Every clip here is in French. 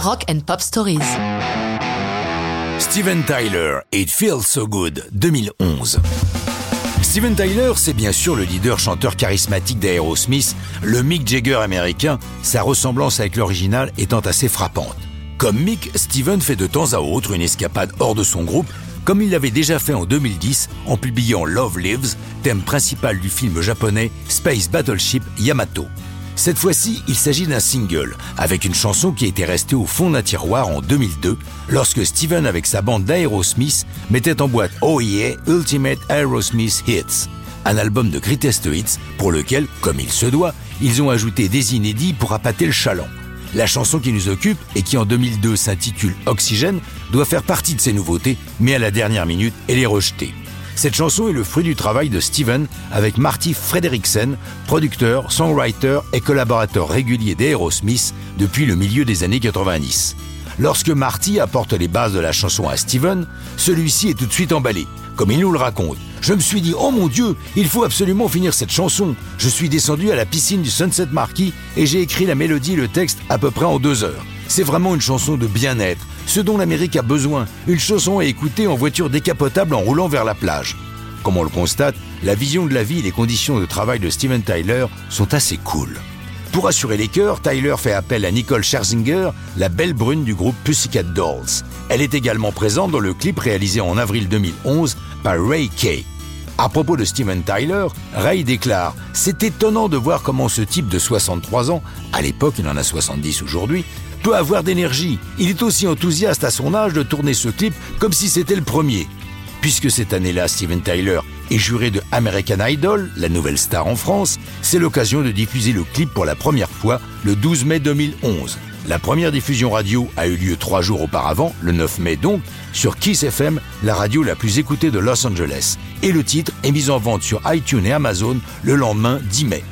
Rock and Pop Stories. Steven Tyler, It Feels So Good, 2011. Steven Tyler, c'est bien sûr le leader chanteur charismatique d'Aerosmith, le Mick Jagger américain, sa ressemblance avec l'original étant assez frappante. Comme Mick, Steven fait de temps à autre une escapade hors de son groupe, comme il l'avait déjà fait en 2010 en publiant Love Lives, thème principal du film japonais Space Battleship Yamato. Cette fois-ci, il s'agit d'un single, avec une chanson qui était restée au fond d'un tiroir en 2002, lorsque Steven avec sa bande d'Aerosmith mettait en boîte Oh Yeah Ultimate Aerosmith Hits, un album de greatest hits pour lequel, comme il se doit, ils ont ajouté des inédits pour appâter le chaland. La chanson qui nous occupe et qui en 2002 s'intitule Oxygène doit faire partie de ces nouveautés, mais à la dernière minute, elle est rejetée. Cette chanson est le fruit du travail de Steven avec Marty Frederiksen, producteur, songwriter et collaborateur régulier d'Aerosmith depuis le milieu des années 90. Lorsque Marty apporte les bases de la chanson à Steven, celui-ci est tout de suite emballé. Comme il nous le raconte, je me suis dit, oh mon Dieu, il faut absolument finir cette chanson. Je suis descendu à la piscine du Sunset Marquis et j'ai écrit la mélodie et le texte à peu près en deux heures. C'est vraiment une chanson de bien-être, ce dont l'Amérique a besoin, une chanson à écouter en voiture décapotable en roulant vers la plage. Comme on le constate, la vision de la vie et les conditions de travail de Steven Tyler sont assez cool. Pour assurer les chœurs, Tyler fait appel à Nicole Scherzinger, la belle brune du groupe Pussycat Dolls. Elle est également présente dans le clip réalisé en avril 2011 par Ray Kay. À propos de Steven Tyler, Ray déclare C'est étonnant de voir comment ce type de 63 ans, à l'époque il en a 70 aujourd'hui, peut avoir d'énergie. Il est aussi enthousiaste à son âge de tourner ce clip comme si c'était le premier. Puisque cette année-là, Steven Tyler est juré de American Idol, la nouvelle star en France, c'est l'occasion de diffuser le clip pour la première fois le 12 mai 2011. La première diffusion radio a eu lieu trois jours auparavant, le 9 mai donc, sur Kiss FM, la radio la plus écoutée de Los Angeles. Et le titre est mis en vente sur iTunes et Amazon le lendemain 10 mai.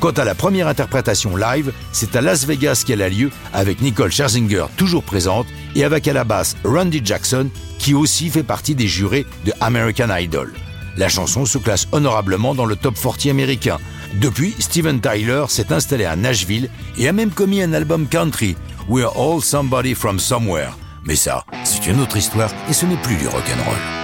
Quant à la première interprétation live, c'est à Las Vegas qu'elle a lieu avec Nicole Scherzinger toujours présente et avec à la basse Randy Jackson qui aussi fait partie des jurés de American Idol. La chanson se classe honorablement dans le top 40 américain. Depuis, Steven Tyler s'est installé à Nashville et a même commis un album country, We're All Somebody from Somewhere. Mais ça, c'est une autre histoire et ce n'est plus du rock'n'roll.